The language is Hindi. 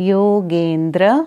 योगेंद्र